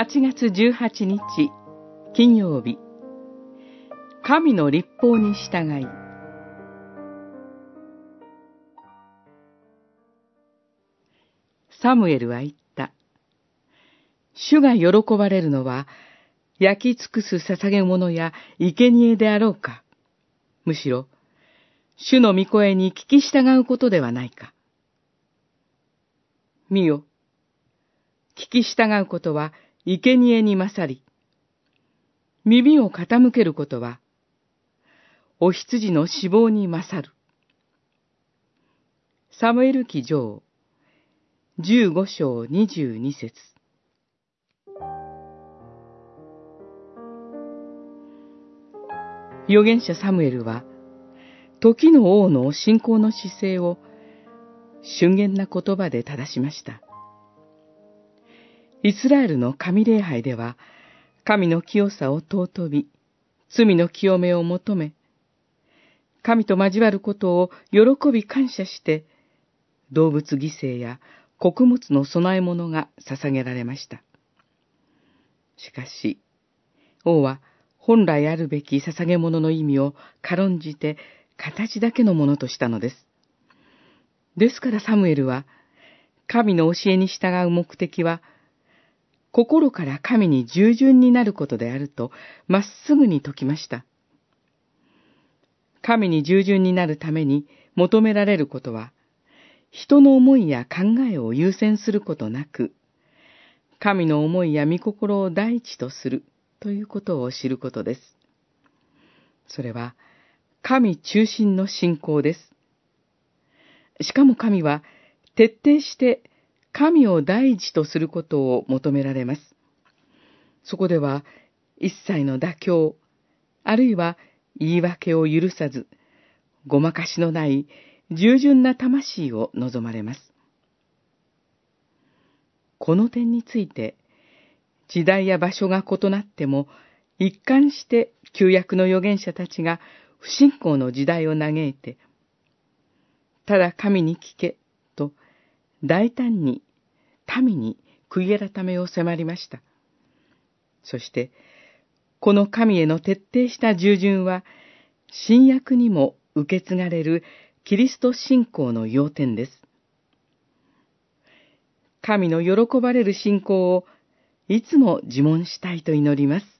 8月18日金曜日神の立法に従いサムエルは言った。主が喜ばれるのは焼き尽くす捧げ物や生贄であろうか。むしろ、主の御声に聞き従うことではないか。見よ。聞き従うことは生贄に勝り、耳を傾けることは、お羊の死亡に勝る。サムエル記上、十五章二十二節預言者サムエルは、時の王の信仰の姿勢を瞬間な言葉で正しました。イスラエルの神礼拝では、神の清さを尊び、罪の清めを求め、神と交わることを喜び感謝して、動物犠牲や穀物の供え物が捧げられました。しかし、王は本来あるべき捧げ物の意味を軽んじて形だけのものとしたのです。ですからサムエルは、神の教えに従う目的は、心から神に従順になることであると、まっすぐに説きました。神に従順になるために求められることは、人の思いや考えを優先することなく、神の思いや御心を第一とするということを知ることです。それは、神中心の信仰です。しかも神は、徹底して神を第一とすることを求められます。そこでは、一切の妥協、あるいは言い訳を許さず、ごまかしのない従順な魂を望まれます。この点について、時代や場所が異なっても、一貫して旧約の預言者たちが不信仰の時代を嘆いて、ただ神に聞け、と大胆に民に悔い改めを迫りました。そして、この神への徹底した従順は、新約にも受け継がれるキリスト信仰の要点です。神の喜ばれる信仰をいつも自問したいと祈ります。